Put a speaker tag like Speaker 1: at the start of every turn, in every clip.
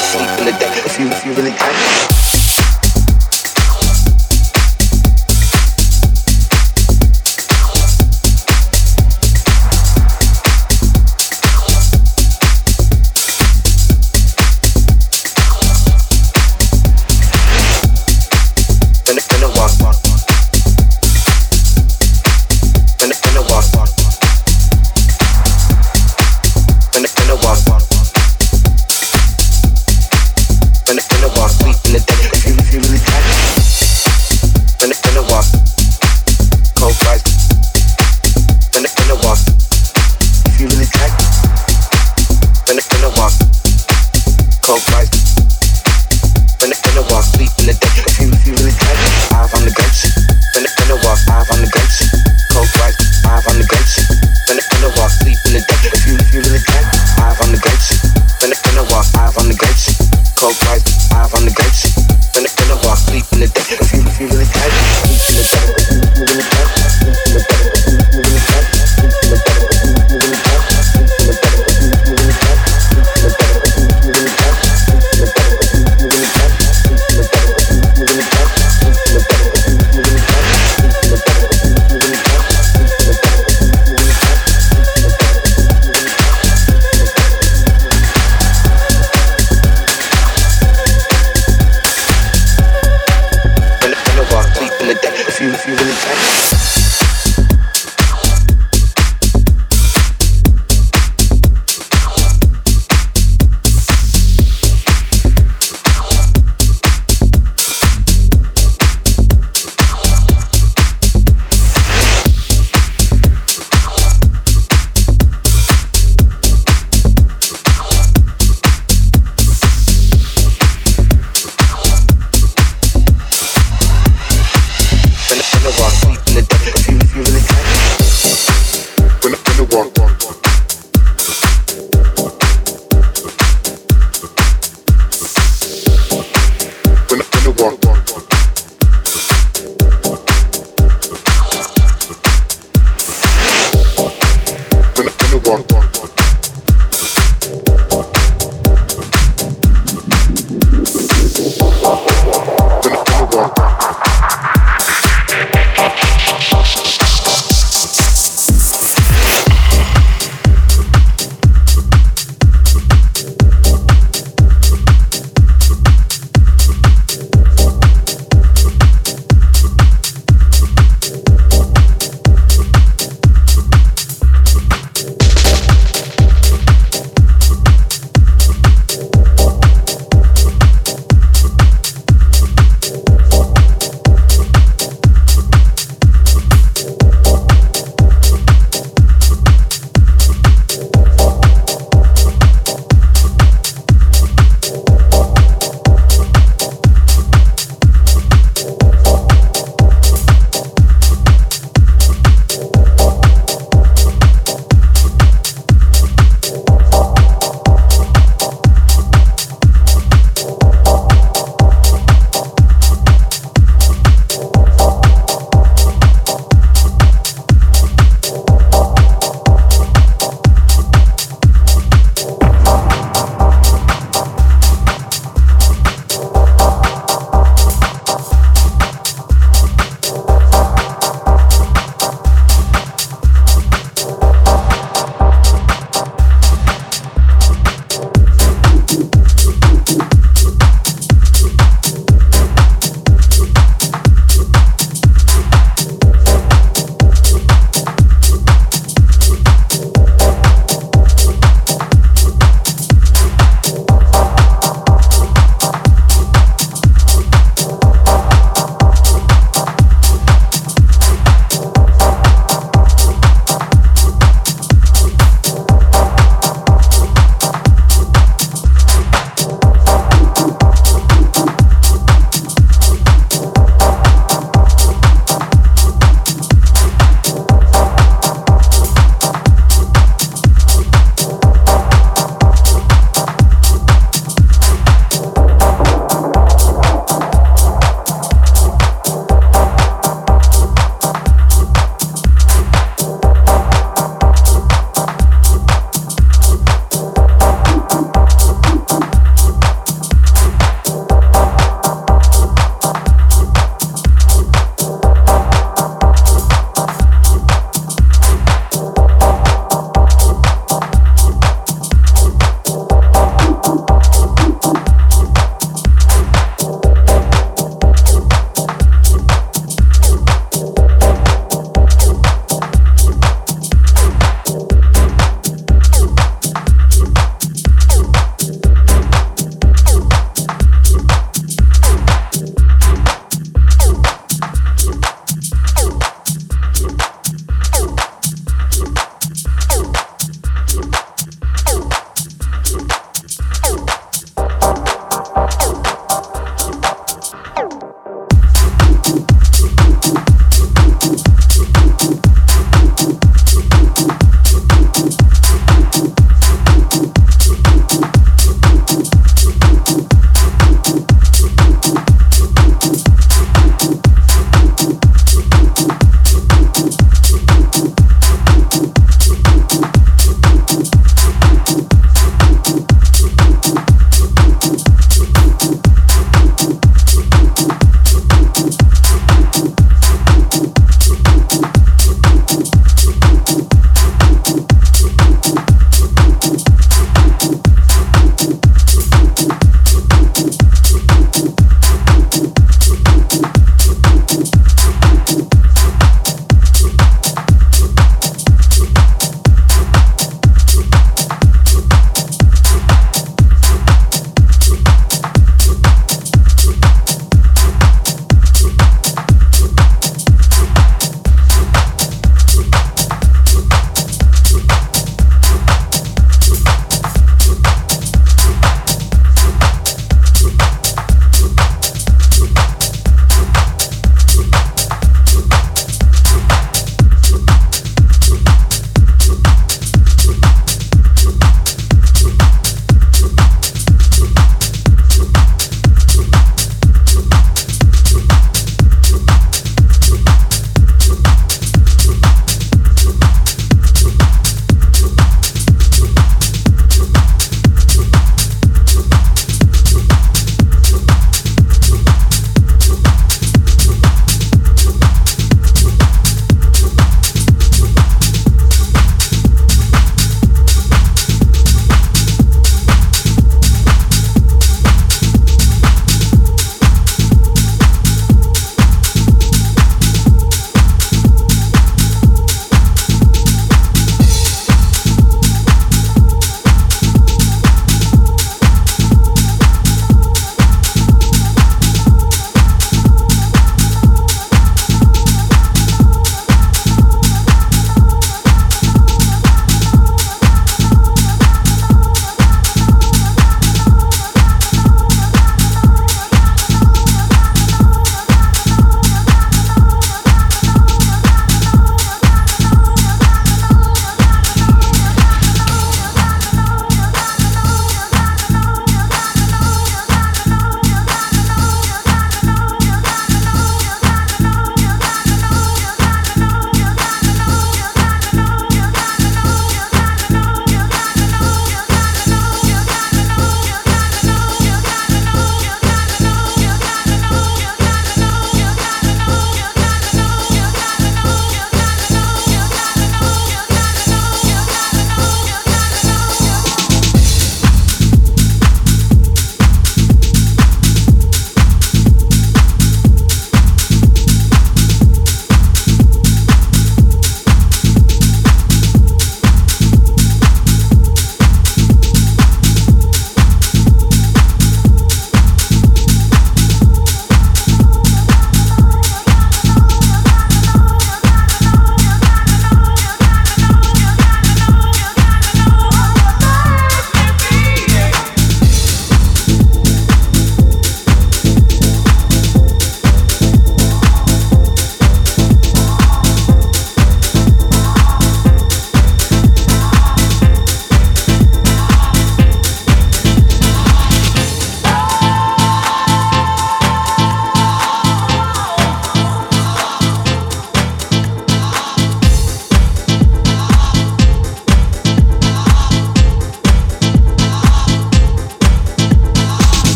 Speaker 1: sleep in the deck if you,
Speaker 2: if you really can.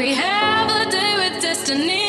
Speaker 2: We have a day with destiny.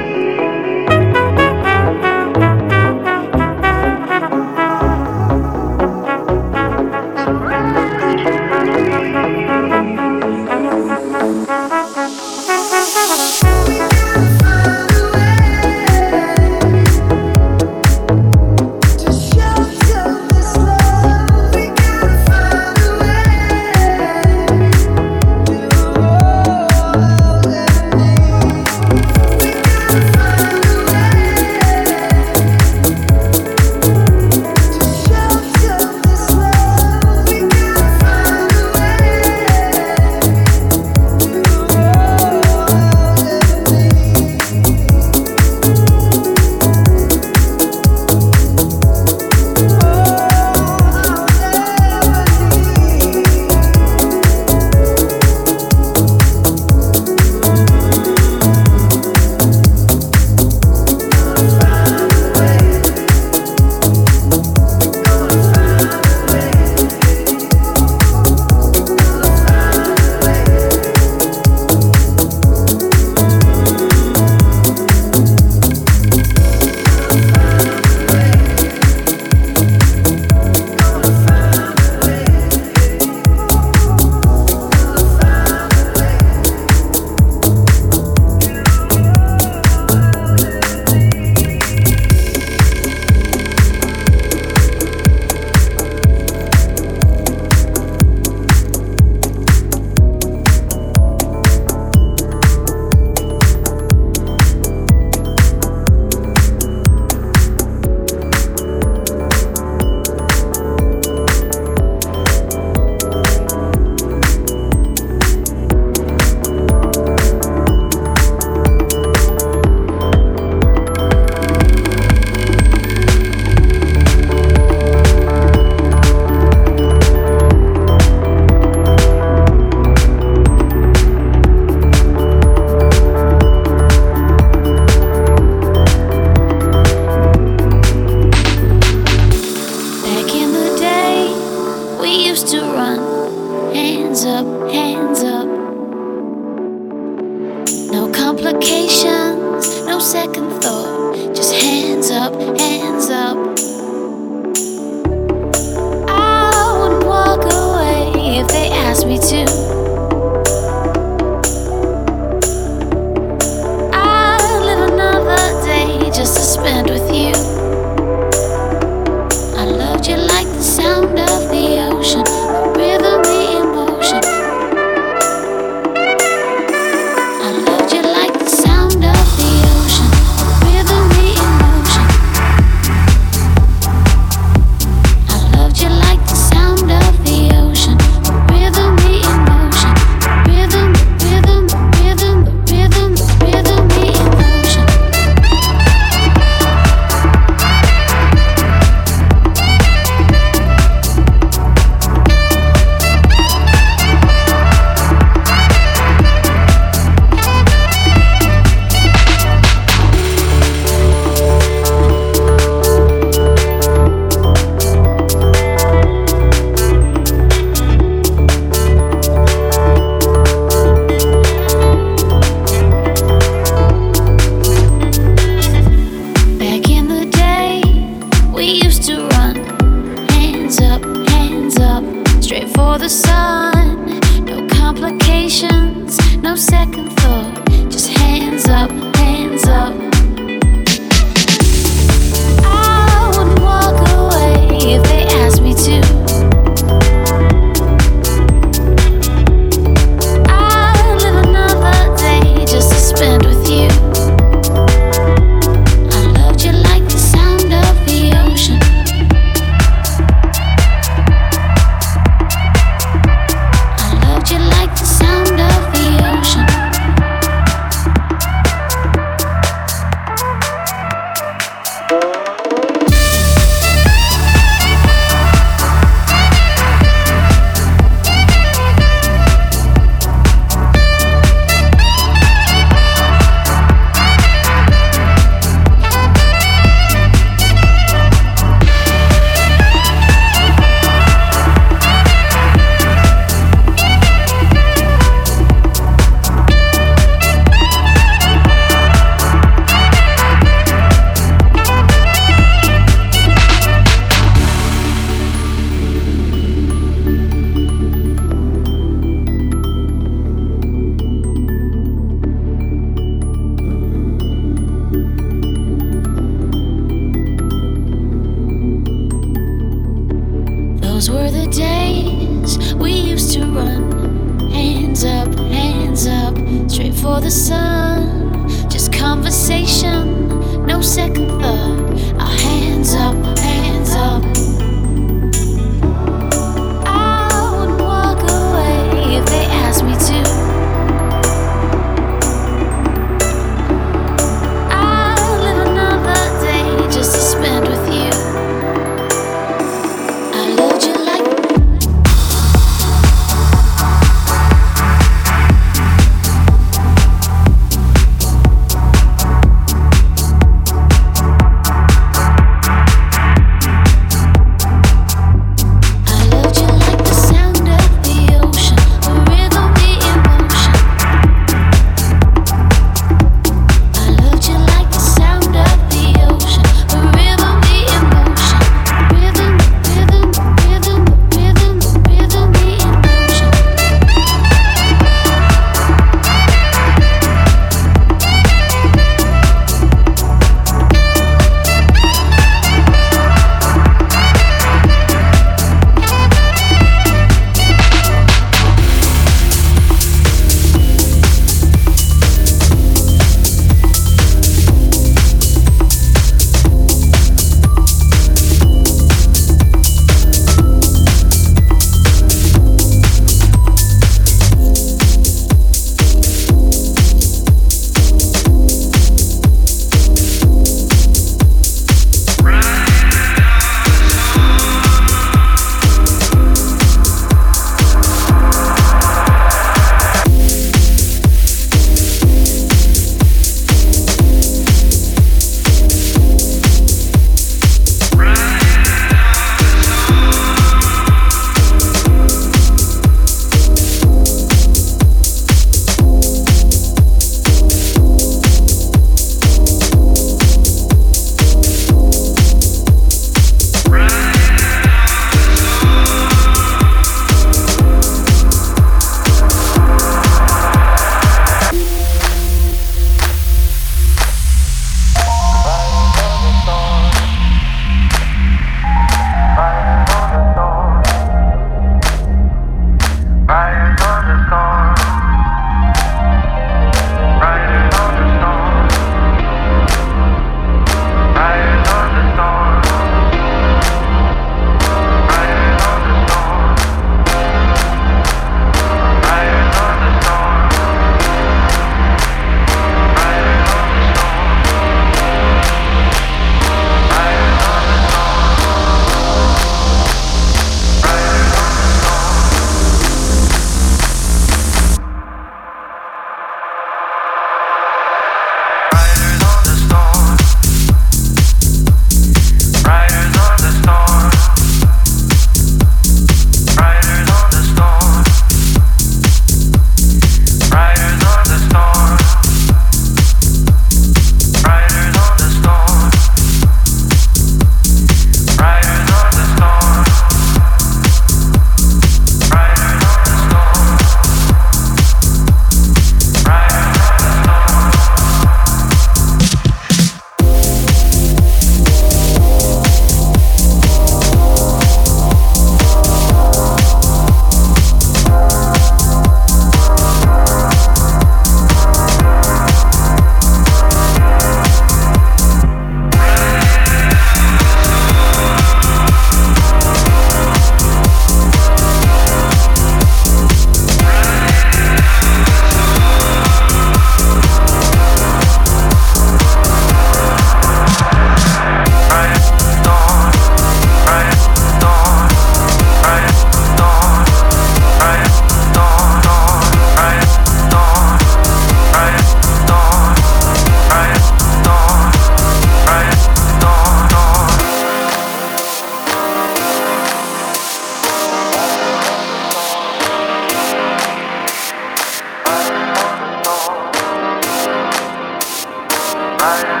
Speaker 3: Bye.